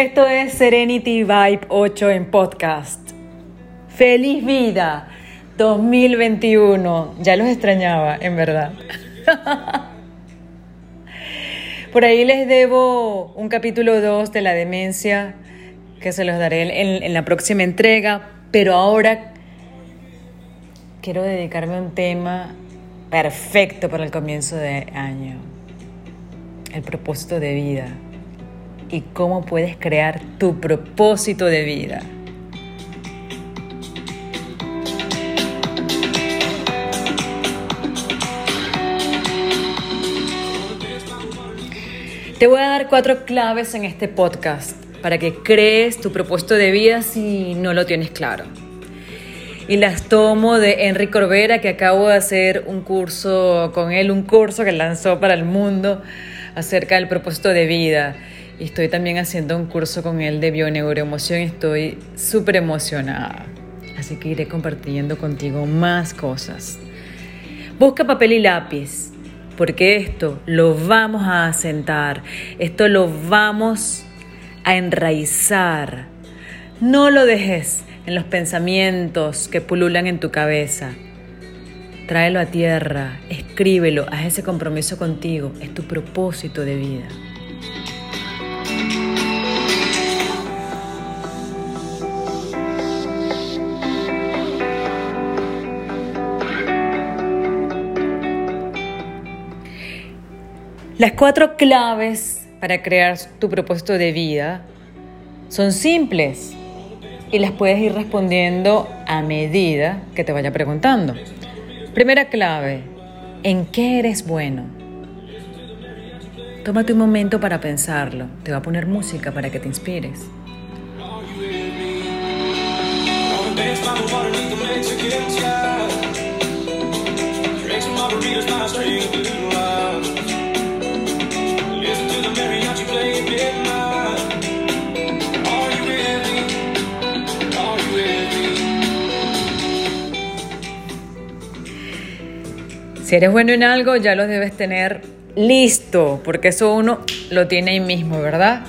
Esto es Serenity Vibe 8 en podcast. ¡Feliz vida! 2021. Ya los extrañaba, en verdad. Por ahí les debo un capítulo 2 de la demencia que se los daré en, la próxima entrega, pero ahora quiero dedicarme a un tema perfecto para el comienzo de año, el propósito de vida y cómo puedes crear tu propósito de vida. Te voy a dar cuatro claves en este podcast para que crees tu propósito de vida si no lo tienes claro. Y las tomo de Enrique Corbera, que acabo de hacer un curso con él, un curso que lanzó para el mundo acerca del propósito de vida. Estoy también haciendo un curso con él de bioneuroemoción estoy súper emocionada. Así que iré compartiendo contigo más cosas. Busca papel y lápiz, porque esto lo vamos a asentar, esto lo vamos a enraizar. No lo dejes en los pensamientos que pululan en tu cabeza. Tráelo a tierra, escríbelo, haz ese compromiso contigo, es tu propósito de vida. Las cuatro claves para crear tu propósito de vida son simples y las puedes ir respondiendo a medida que te vaya preguntando. Primera clave, ¿en qué eres bueno? Tómate un momento para pensarlo. Te va a poner música para que te inspires. Si eres bueno en algo, ya lo debes tener listo, porque eso uno lo tiene ahí mismo, ¿verdad?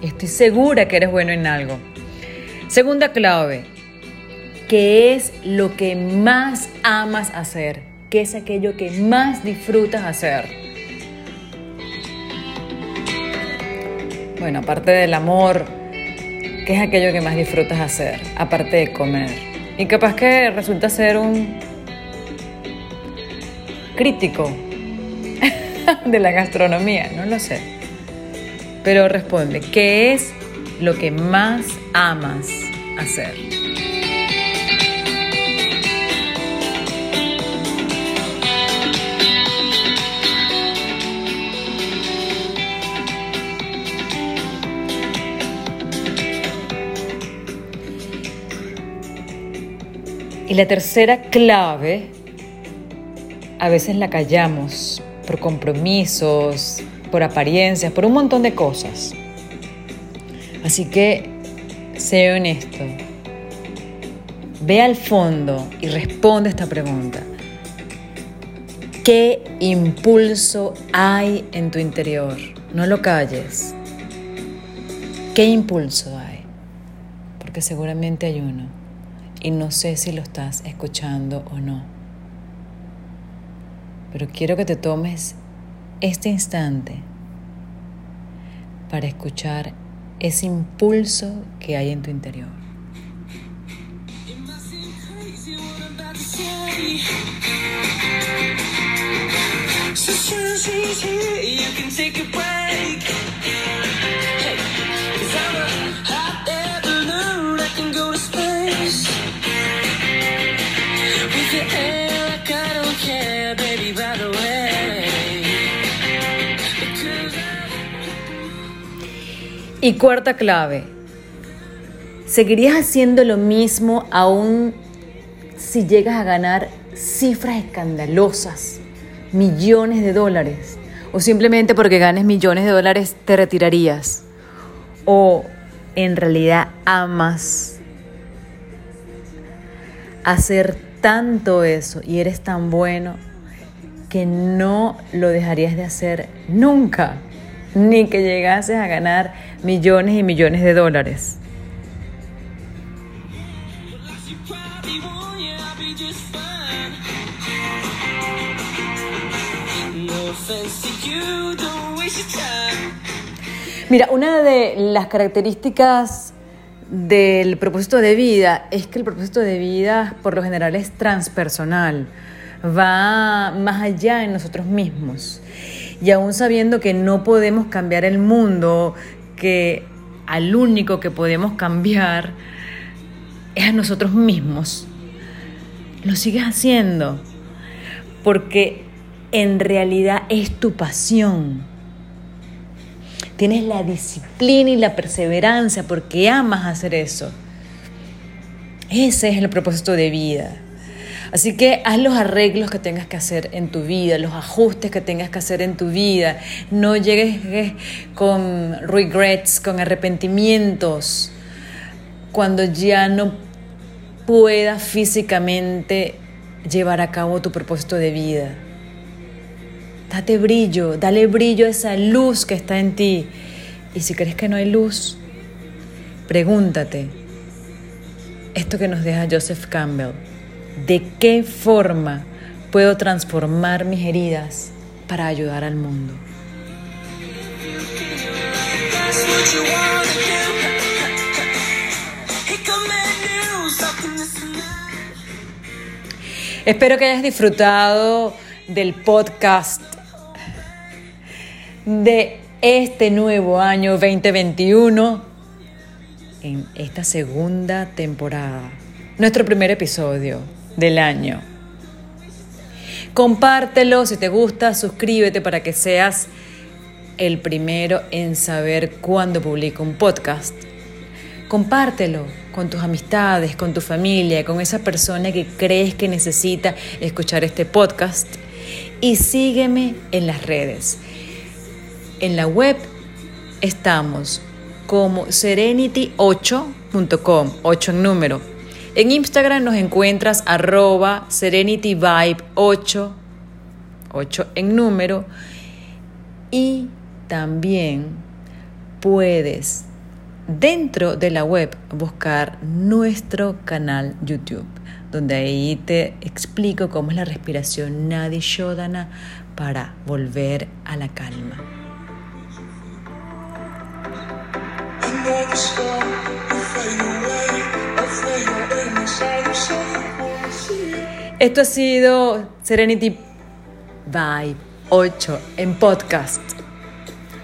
Estoy segura que eres bueno en algo. Segunda clave, ¿qué es lo que más amas hacer? ¿Qué es aquello que más disfrutas hacer? Bueno, aparte del amor, ¿qué es aquello que más disfrutas hacer? Aparte de comer. Y capaz que resulta ser un crítico de la gastronomía, no lo sé. Pero responde, ¿qué es lo que más amas hacer? Y la tercera clave a veces la callamos por compromisos, por apariencias, por un montón de cosas. Así que sé honesto. Ve al fondo y responde esta pregunta. ¿Qué impulso hay en tu interior? No lo calles. ¿Qué impulso hay? Porque seguramente hay uno y no sé si lo estás escuchando o no. Pero quiero que te tomes este instante para escuchar ese impulso que hay en tu interior. Y cuarta clave, ¿seguirías haciendo lo mismo aún si llegas a ganar cifras escandalosas, millones de dólares? ¿O simplemente porque ganes millones de dólares te retirarías? ¿O en realidad amas hacer tanto eso y eres tan bueno que no lo dejarías de hacer nunca? ni que llegases a ganar millones y millones de dólares. Mira, una de las características del propósito de vida es que el propósito de vida por lo general es transpersonal, va más allá de nosotros mismos. Y aún sabiendo que no podemos cambiar el mundo, que al único que podemos cambiar es a nosotros mismos, lo sigues haciendo porque en realidad es tu pasión Tienes la disciplina y la perseverancia porque amas hacer eso. Ese es el propósito de vida. Así que haz los arreglos que tengas que hacer en tu vida, los ajustes que tengas que hacer en tu vida. No llegues con regrets, con arrepentimientos, cuando ya no puedas físicamente llevar a cabo tu propósito de vida. Date brillo, dale brillo a esa luz que está en ti. Y si crees que no hay luz, pregúntate, esto que nos deja Joseph Campbell, ¿de qué forma puedo transformar mis heridas para ayudar al mundo? Espero que hayas disfrutado del podcast de este nuevo año 2021 en esta segunda temporada, nuestro primer episodio del año. Compártelo si te gusta, suscríbete para que seas el primero en saber cuándo publico un podcast. Compártelo con tus amistades, con tu familia, con esa persona que crees que necesita escuchar este podcast. Y sígueme en las redes. En la web estamos como serenity8.com, 8 en número. En Instagram nos encuentras arroba serenityvibe8, 8 en número. Y también puedes dentro de la web buscar nuestro canal YouTube, donde ahí te explico cómo es la respiración Nadi Shodana para volver a la calma. Esto ha sido Serenity Vibe 8 en podcast.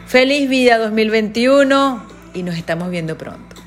Feliz vida 2021 y nos estamos viendo pronto.